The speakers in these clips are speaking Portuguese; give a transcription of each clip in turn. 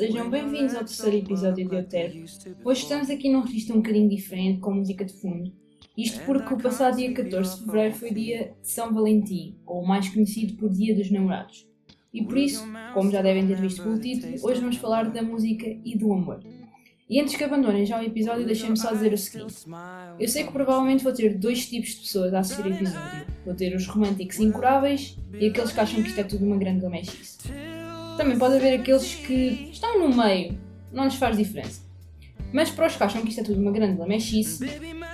Sejam bem-vindos ao terceiro episódio de Euterpe. Hoje estamos aqui num registro um bocadinho diferente, com música de fundo. Isto porque o passado dia 14 de fevereiro foi dia de São Valentim, ou mais conhecido por Dia dos Namorados. E por isso, como já devem ter visto pelo título, hoje vamos falar da música e do amor. E antes que abandonem já o episódio, deixem-me só dizer o seguinte. Eu sei que provavelmente vou ter dois tipos de pessoas a assistir o episódio. Vou ter os românticos incuráveis e aqueles que acham que isto é tudo uma grande lamechice. Também pode haver aqueles que estão no meio, não lhes faz diferença. Mas para os que acham que isto é tudo uma grande lamechice,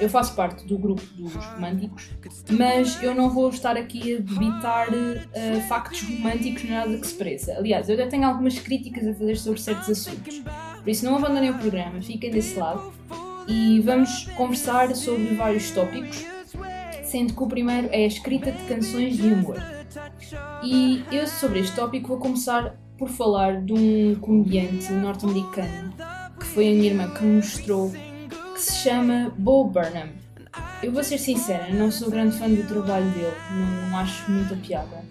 eu faço parte do grupo dos românticos, mas eu não vou estar aqui a debitar uh, factos românticos nada que se pareça. Aliás, eu já tenho algumas críticas a fazer sobre certos assuntos. Por isso, não abandonem o programa, fiquem desse lado e vamos conversar sobre vários tópicos, sendo que o primeiro é a escrita de canções de amor. E eu, sobre este tópico, vou começar por falar de um comediante norte-americano que foi a minha irmã que me mostrou, que se chama Bo Burnham. Eu vou ser sincera, não sou grande fã do trabalho dele, não acho muita piada.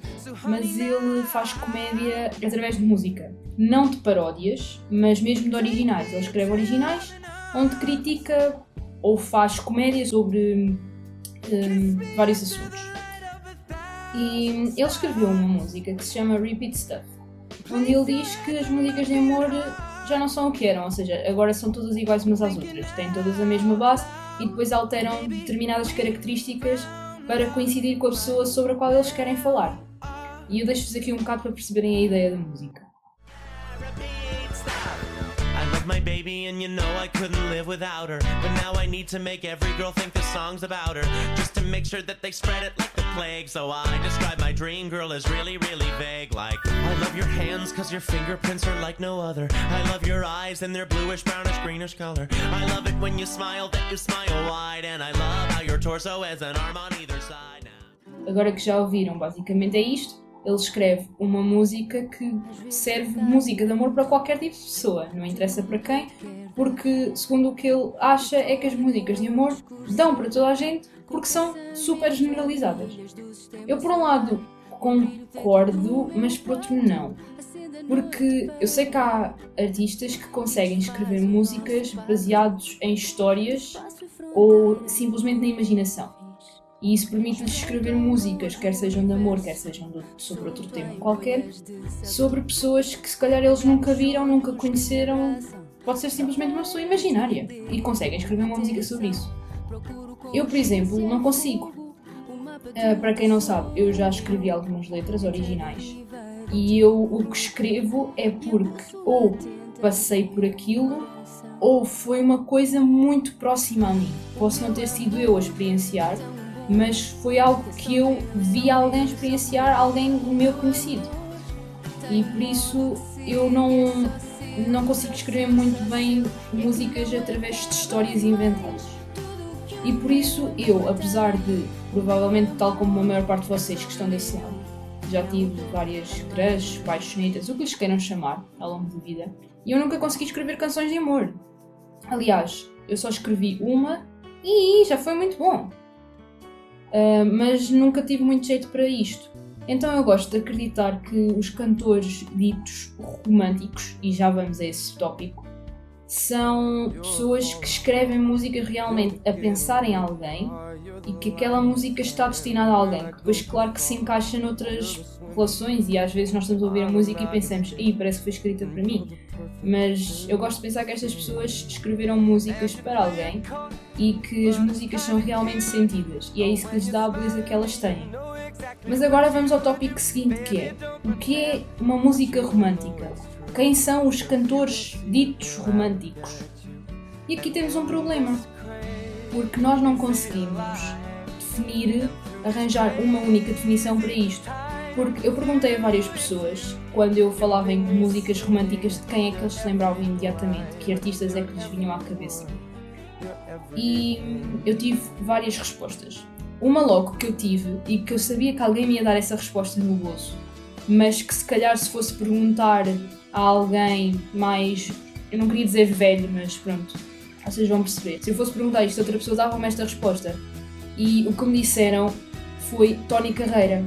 Mas ele faz comédia através de música. Não de paródias, mas mesmo de originais. Ele escreve originais onde critica ou faz comédia sobre um, vários assuntos. E ele escreveu uma música que se chama Repeat Stuff onde ele diz que as músicas de amor já não são o que eram, ou seja, agora são todas iguais umas às outras, têm todas a mesma base e depois alteram determinadas características para coincidir com a pessoa sobre a qual eles querem falar. E eu deixo-vos aqui um bocado para perceberem a ideia da música. My baby, and you know I couldn't live without her. But now I need to make every girl think the song's about her. Just to make sure that they spread it like the plague. So I describe my dream girl as really, really vague. Like, I love your hands, cause your fingerprints are like no other. I love your eyes and their bluish, brownish, greenish color. I love it when you smile, that you smile wide. And I love how your torso has an arm on either side. Agora que já ouviram, basicamente é isto. Ele escreve uma música que serve música de amor para qualquer tipo de pessoa, não interessa para quem, porque segundo o que ele acha é que as músicas de amor dão para toda a gente porque são super generalizadas. Eu por um lado concordo, mas por outro não. Porque eu sei que há artistas que conseguem escrever músicas baseados em histórias ou simplesmente na imaginação. E isso permite-lhes escrever músicas, quer sejam de amor, quer sejam de, sobre outro tema qualquer, sobre pessoas que se calhar eles nunca viram, nunca conheceram. Pode ser simplesmente uma pessoa imaginária e conseguem escrever uma música sobre isso. Eu, por exemplo, não consigo. Uh, para quem não sabe, eu já escrevi algumas letras originais e eu o que escrevo é porque ou passei por aquilo ou foi uma coisa muito próxima a mim. Posso não ter sido eu a experienciar, mas foi algo que eu vi alguém experienciar, alguém meu conhecido. E por isso eu não, não consigo escrever muito bem músicas através de histórias inventadas. E por isso eu, apesar de, provavelmente, tal como a maior parte de vocês que estão desse lado, já tive várias crushes, paixonetas, o que lhes queiram chamar ao longo da vida, e eu nunca consegui escrever canções de amor. Aliás, eu só escrevi uma e já foi muito bom. Uh, mas nunca tive muito jeito para isto. Então eu gosto de acreditar que os cantores ditos românticos, e já vamos a esse tópico, são pessoas que escrevem música realmente a pensar em alguém e que aquela música está destinada a alguém, que depois, claro, que se encaixa noutras relações e às vezes nós estamos a ouvir a música e pensamos, ih, parece que foi escrita para mim. Mas eu gosto de pensar que estas pessoas escreveram músicas para alguém e que as músicas são realmente sentidas e é isso que lhes dá a beleza que elas têm. Mas agora vamos ao tópico seguinte que é o que é uma música romântica? Quem são os cantores ditos românticos? E aqui temos um problema, porque nós não conseguimos definir, arranjar uma única definição para isto. Porque eu perguntei a várias pessoas, quando eu falava em músicas românticas, de quem é que eles se lembravam imediatamente, que artistas é que lhes vinham à cabeça. E eu tive várias respostas. Uma logo que eu tive e que eu sabia que alguém me ia dar essa resposta no bolso, mas que se calhar se fosse perguntar a alguém mais. Eu não queria dizer velho, mas pronto, vocês vão perceber. Se eu fosse perguntar isto, outra pessoa dava-me esta resposta. E o que me disseram foi Tony Carreira.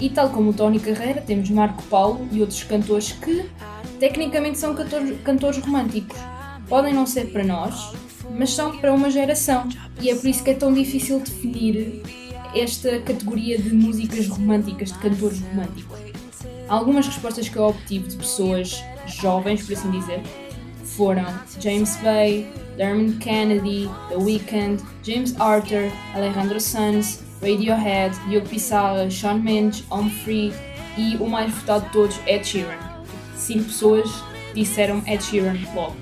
E tal como o Tony Carreira, temos Marco Paulo e outros cantores que tecnicamente são cantores, românticos. Podem não ser para nós, mas são para uma geração. E é por isso que é tão difícil definir esta categoria de músicas românticas, de cantores românticos. Algumas respostas que eu obtive de pessoas jovens, por assim dizer, foram James Bay, Dermot Kennedy, The Weeknd, James Arthur, Alejandro Sanz, Radiohead, Diogo Pissarra, Shawn Mendes, Humphrey e o mais votado de todos, Ed Sheeran. Cinco pessoas disseram Ed Sheeran logo.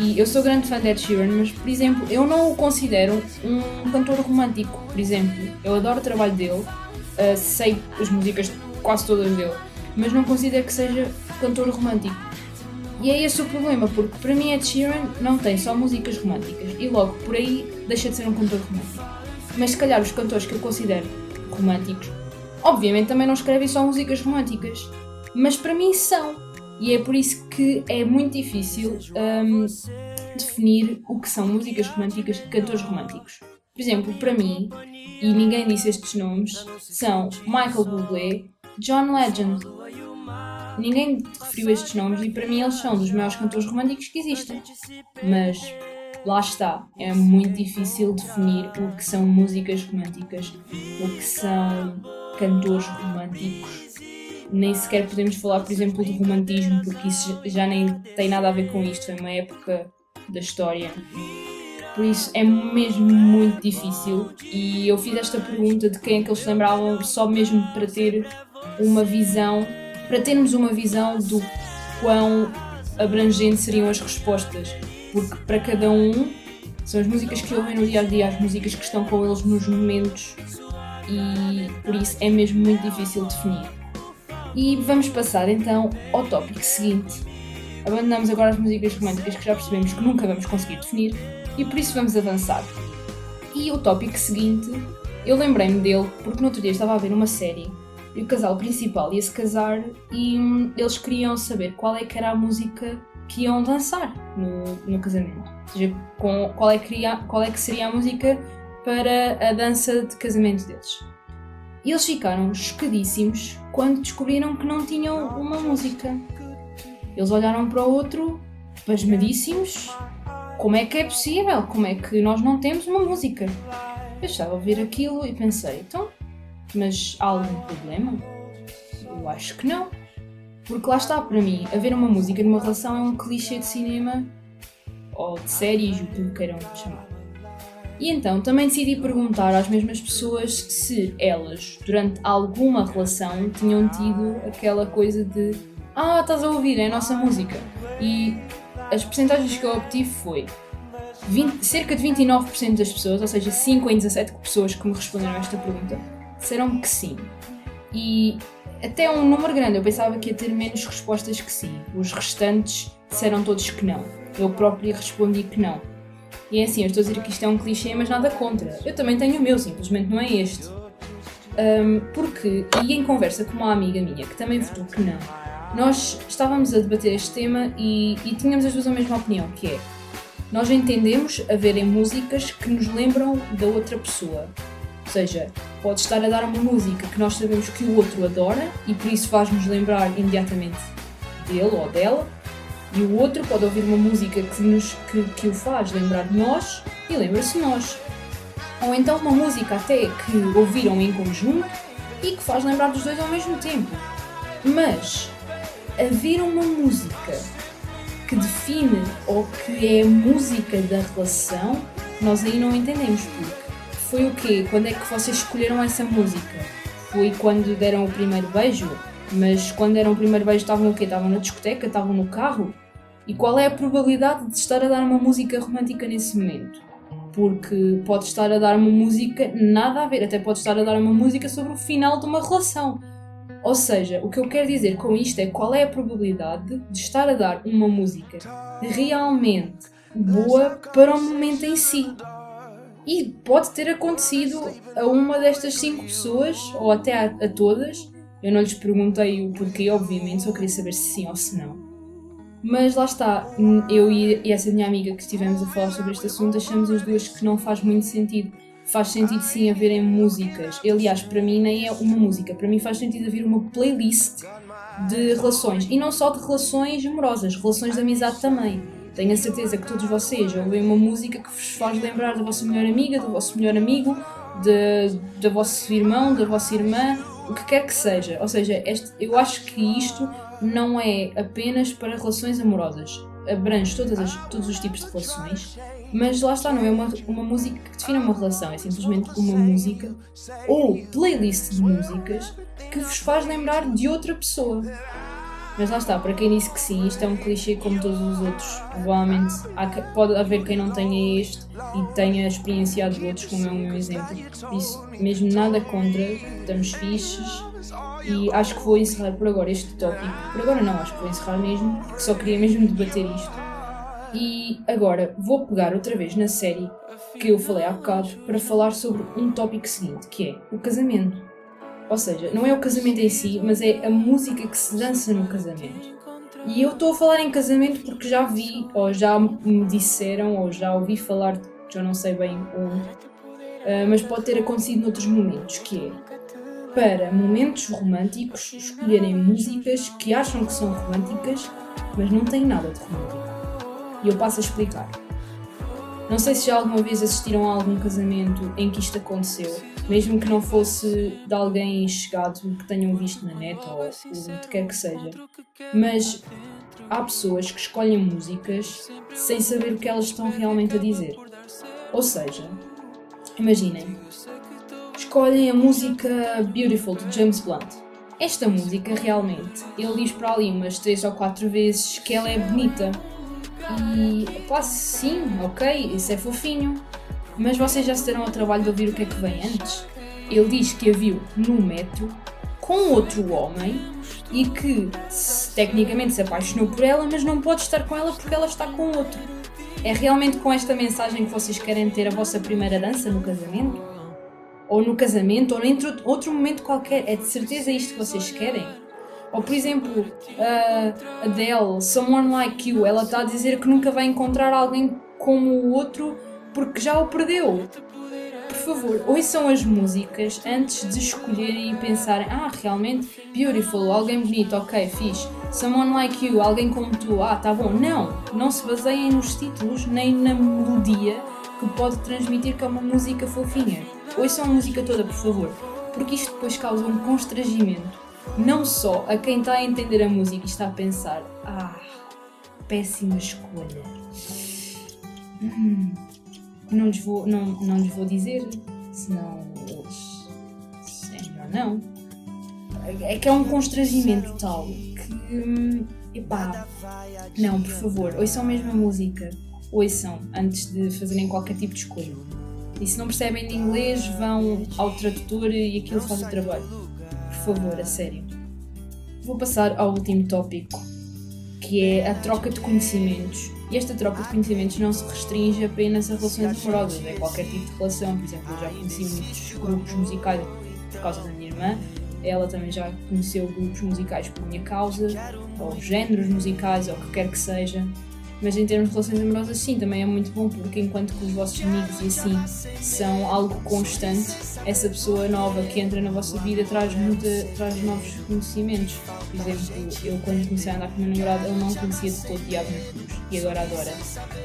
E eu sou grande fã de Ed Sheeran, mas, por exemplo, eu não o considero um cantor romântico. Por exemplo, eu adoro o trabalho dele, uh, sei as músicas quase todas dele, mas não considero que seja cantor romântico. E é esse o problema, porque para mim Ed Sheeran não tem só músicas românticas e logo por aí deixa de ser um cantor romântico. Mas se calhar os cantores que eu considero românticos, obviamente também não escrevem só músicas românticas, mas para mim são. E é por isso que é muito difícil um, definir o que são músicas românticas de cantores românticos. Por exemplo, para mim, e ninguém disse estes nomes, são Michael Bublé, John Legend. Ninguém referiu estes nomes e para mim eles são dos maiores cantores românticos que existem. Mas lá está, é muito difícil definir o que são músicas românticas, o que são cantores românticos nem sequer podemos falar, por exemplo, de romantismo, porque isso já nem tem nada a ver com isto, é uma época da história. Por isso é mesmo muito difícil. E eu fiz esta pergunta de quem é que eles lembravam, só mesmo para ter uma visão, para termos uma visão do quão abrangente seriam as respostas. Porque para cada um são as músicas que ouvem no dia a dia, as músicas que estão com eles nos momentos, e por isso é mesmo muito difícil definir. E vamos passar então ao tópico seguinte. Abandonamos agora as músicas românticas que já percebemos que nunca vamos conseguir definir e por isso vamos avançar. E o tópico seguinte, eu lembrei-me dele porque no outro dia estava a ver uma série e o casal principal ia se casar e hum, eles queriam saber qual é que era a música que iam dançar no, no casamento. Ou seja, com, qual, é que, qual é que seria a música para a dança de casamento deles. E eles ficaram chocadíssimos quando descobriram que não tinham uma música. Eles olharam para o outro, pasmadíssimos. Como é que é possível? Como é que nós não temos uma música? Eu estava a ouvir aquilo e pensei, então, mas há algum problema? Eu acho que não. Porque lá está, para mim, haver uma música numa relação é um clichê de cinema ou de séries, o que queiram chamar. E então também decidi perguntar às mesmas pessoas se elas, durante alguma relação, tinham tido aquela coisa de Ah, estás a ouvir, é a nossa música. E as percentagens que eu obtive foi 20, cerca de 29% das pessoas, ou seja, 5 em 17 pessoas que me responderam a esta pergunta, disseram que sim. E até um número grande, eu pensava que ia ter menos respostas que sim. Os restantes disseram todos que não. Eu própria respondi que não. E é assim, eu estou a dizer que isto é um clichê, mas nada contra. Eu também tenho o meu, simplesmente não é este. Um, porque, e em conversa com uma amiga minha que também votou que não, nós estávamos a debater este tema e, e tínhamos as duas a mesma opinião, que é nós entendemos haverem músicas que nos lembram da outra pessoa. Seja, pode estar a dar uma música que nós sabemos que o outro adora e por isso faz-nos lembrar imediatamente dele ou dela, e o outro pode ouvir uma música que, nos, que, que o faz lembrar de nós e lembra-se de nós. Ou então uma música até que ouviram em conjunto e que faz lembrar dos dois ao mesmo tempo. Mas haver uma música que define ou que é a música da relação, nós aí não entendemos porque. Foi o quê? Quando é que vocês escolheram essa música? Foi quando deram o primeiro beijo? Mas quando deram o primeiro beijo estavam o quê? Estavam na discoteca? Estavam no carro? E qual é a probabilidade de estar a dar uma música romântica nesse momento? Porque pode estar a dar uma música nada a ver, até pode estar a dar uma música sobre o final de uma relação. Ou seja, o que eu quero dizer com isto é qual é a probabilidade de estar a dar uma música realmente boa para o momento em si. E pode ter acontecido a uma destas cinco pessoas, ou até a, a todas. Eu não lhes perguntei o porquê, obviamente, só queria saber se sim ou se não. Mas lá está, eu e essa minha amiga que estivemos a falar sobre este assunto achamos as duas que não faz muito sentido. Faz sentido sim haverem músicas. Aliás, para mim nem é uma música, para mim faz sentido haver uma playlist de relações. E não só de relações amorosas, relações de amizade também. Tenho a certeza que todos vocês ouvem uma música que vos faz lembrar da vossa melhor amiga, do vosso melhor amigo, de, do vosso irmão, da vossa irmã, o que quer que seja. Ou seja, este, eu acho que isto não é apenas para relações amorosas. Abrange todas as, todos os tipos de relações, mas lá está, não é uma, uma música que define uma relação, é simplesmente uma música ou playlist de músicas que vos faz lembrar de outra pessoa. Mas lá está, para quem disse que sim, isto é um clichê como todos os outros. Provavelmente pode haver quem não tenha este e tenha experienciado outros, como é o meu exemplo. Por isso, mesmo nada contra, estamos fixes. E acho que vou encerrar por agora este tópico. Por agora não, acho que vou encerrar mesmo, porque só queria mesmo debater isto. E agora vou pegar outra vez na série que eu falei há bocado para falar sobre um tópico seguinte, que é o casamento. Ou seja, não é o casamento em si, mas é a música que se dança no casamento. E eu estou a falar em casamento porque já vi, ou já me disseram, ou já ouvi falar, já não sei bem onde, uh, mas pode ter acontecido noutros momentos, que é para momentos românticos escolherem músicas que acham que são românticas, mas não têm nada de romântico. E eu passo a explicar. Não sei se já alguma vez assistiram a algum casamento em que isto aconteceu, mesmo que não fosse de alguém chegado que tenham visto na net ou o que quer que seja. Mas há pessoas que escolhem músicas sem saber o que elas estão realmente a dizer. Ou seja, imaginem, escolhem a música Beautiful de James Blunt. Esta música realmente, ele diz para ali umas 3 ou 4 vezes que ela é bonita e pá, sim, ok, isso é fofinho. Mas vocês já se deram ao trabalho de ouvir o que é que vem antes? Ele diz que a viu no metro com outro homem e que tecnicamente se apaixonou por ela, mas não pode estar com ela porque ela está com outro. É realmente com esta mensagem que vocês querem ter a vossa primeira dança no casamento? Ou no casamento, ou em outro momento qualquer? É de certeza isto que vocês querem? Ou por exemplo, uh, Adele, Someone Like You, ela está a dizer que nunca vai encontrar alguém como o outro porque já o perdeu. Por favor, ouçam as músicas antes de escolherem e pensarem: ah, realmente, beautiful, alguém bonito, ok, fixe. Someone like you, alguém como tu, ah, tá bom. Não, não se baseiem nos títulos nem na melodia que pode transmitir que é uma música fofinha. Ouçam a música toda, por favor, porque isto depois causa um constrangimento não só a quem está a entender a música e está a pensar, ah, péssima escolha. Hum, não, lhes vou, não, não lhes vou dizer, senão eles. É melhor não. É que é um constrangimento tal que. Hum, epá, não, por favor, ouçam mesmo a música. Ouçam antes de fazerem qualquer tipo de escolha. E se não percebem de inglês, vão ao tradutor e aquilo faz o trabalho favor, a sério. Vou passar ao último tópico, que é a troca de conhecimentos. E esta troca de conhecimentos não se restringe apenas a relações amorosas, é qualquer tipo de relação. Por exemplo, eu já conheci muitos grupos musicais por causa da minha irmã, ela também já conheceu grupos musicais por minha causa, ou géneros musicais, ou o que quer que seja. Mas em termos de relações amorosas, sim, também é muito bom, porque enquanto que os vossos amigos e assim são algo constante, essa pessoa nova que entra na vossa vida traz, muita, traz novos conhecimentos. Por exemplo, eu quando comecei a andar com o meu namorado, ele não conhecia de todo Diabo Cruz e agora adora.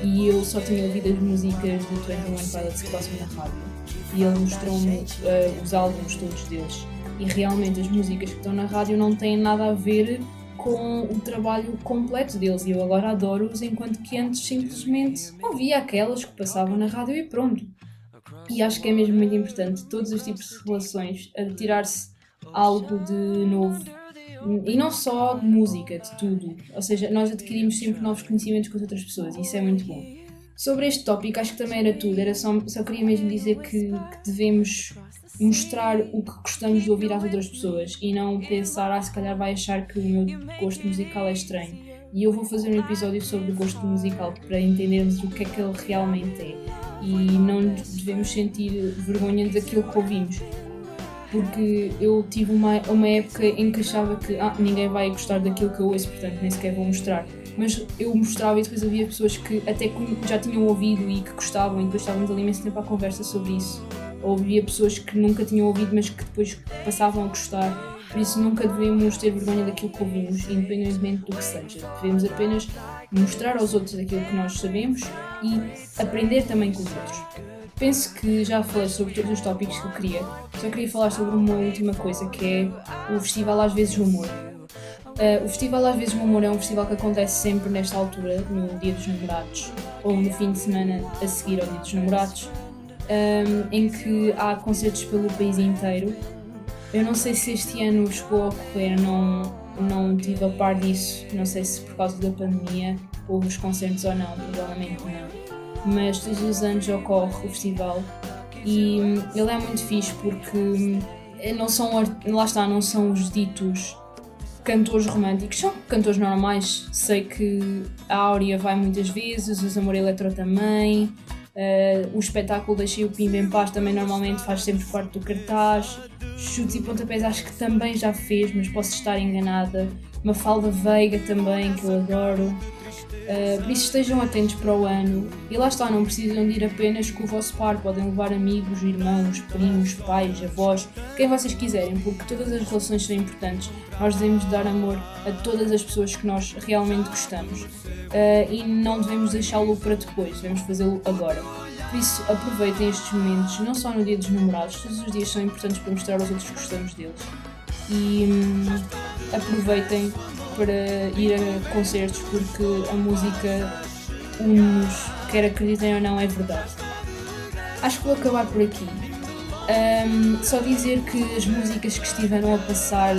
E eu só tinha ouvido as músicas do 21 Pilots que passam na rádio. E ele mostrou-me uh, os álbuns todos deles. E realmente as músicas que estão na rádio não têm nada a ver com o trabalho completo deles e eu agora adoro-os enquanto que antes simplesmente ouvia aquelas que passavam na rádio e pronto. E acho que é mesmo muito importante todos os tipos de relações tirar-se algo de novo e não só de música, de tudo. Ou seja, nós adquirimos sempre novos conhecimentos com as outras pessoas e isso é muito bom. Sobre este tópico, acho que também era tudo. Era só, só queria mesmo dizer que, que devemos mostrar o que gostamos de ouvir às outras pessoas e não pensar, ah, se calhar vai achar que o meu gosto musical é estranho. E eu vou fazer um episódio sobre o gosto musical para entendermos o que é que ele realmente é e não devemos sentir vergonha daquilo que ouvimos. Porque eu tive uma, uma época em que achava que ah, ninguém vai gostar daquilo que eu ouço, portanto nem sequer vou mostrar. Mas eu mostrava e depois havia pessoas que até já tinham ouvido e que gostavam e depois estávamos ali imenso tempo à conversa sobre isso ou havia pessoas que nunca tinham ouvido, mas que depois passavam a gostar. Por isso nunca devemos ter vergonha daquilo que ouvimos, independentemente do que seja. Devemos apenas mostrar aos outros aquilo que nós sabemos e aprender também com os outros. Penso que já falei sobre todos os tópicos que eu queria, só queria falar sobre uma última coisa que é o Festival Às Vezes do Humor. Uh, o Festival Às Vezes do Humor é um festival que acontece sempre nesta altura, no Dia dos Namorados, ou no fim de semana a seguir ao Dia dos Namorados, um, em que há concertos pelo país inteiro. Eu não sei se este ano chegou a ocorrer, não, não tive a par disso, não sei se por causa da pandemia houve os concertos ou não, provavelmente não. Mas todos os anos ocorre o festival e ele é muito fixe porque hum, não são, lá está, não são os ditos cantores românticos, são cantores normais. Sei que a Áurea vai muitas vezes, os Amor Eletro também, Uh, o espetáculo Deixei o Pimba em Paz também normalmente faz sempre parte do cartaz. Chutes e pontapés acho que também já fez, mas posso estar enganada. Mafalda Veiga também, que eu adoro. Uh, por isso estejam atentos para o ano. E lá está, não precisam de ir apenas com o vosso par, podem levar amigos, irmãos, primos, pais, avós, quem vocês quiserem, porque todas as relações são importantes. Nós devemos dar amor a todas as pessoas que nós realmente gostamos uh, e não devemos deixá-lo para depois, devemos fazê-lo agora. Por isso, aproveitem estes momentos, não só no dia dos namorados, todos os dias são importantes para mostrar aos outros que gostamos deles. E hum, aproveitem para ir a concertos porque a música une-nos, quer acreditem ou não, é verdade. Acho que vou acabar por aqui. Um, só dizer que as músicas que estiveram a passar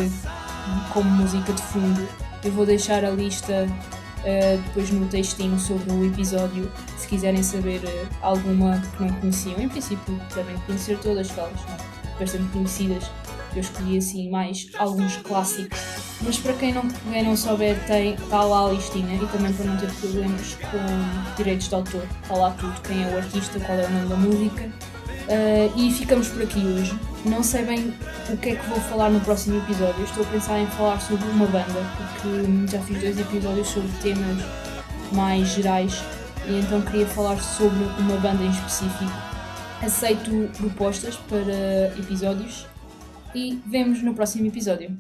como música de fundo, eu vou deixar a lista uh, depois no textinho sobre o episódio, se quiserem saber uh, alguma que não conheciam. Em princípio, devem conhecer todas aquelas, é? bastante conhecidas. Eu escolhi assim mais alguns clássicos. Mas para quem não, quem não souber, tem, está lá a listinha e também para não ter problemas com direitos de autor, está lá tudo, quem é o artista, qual é o nome da música. Uh, e ficamos por aqui hoje. Não sei bem o que é que vou falar no próximo episódio. Estou a pensar em falar sobre uma banda, porque já fiz dois episódios sobre temas mais gerais e então queria falar sobre uma banda em específico. Aceito propostas para episódios e vemos no próximo episódio.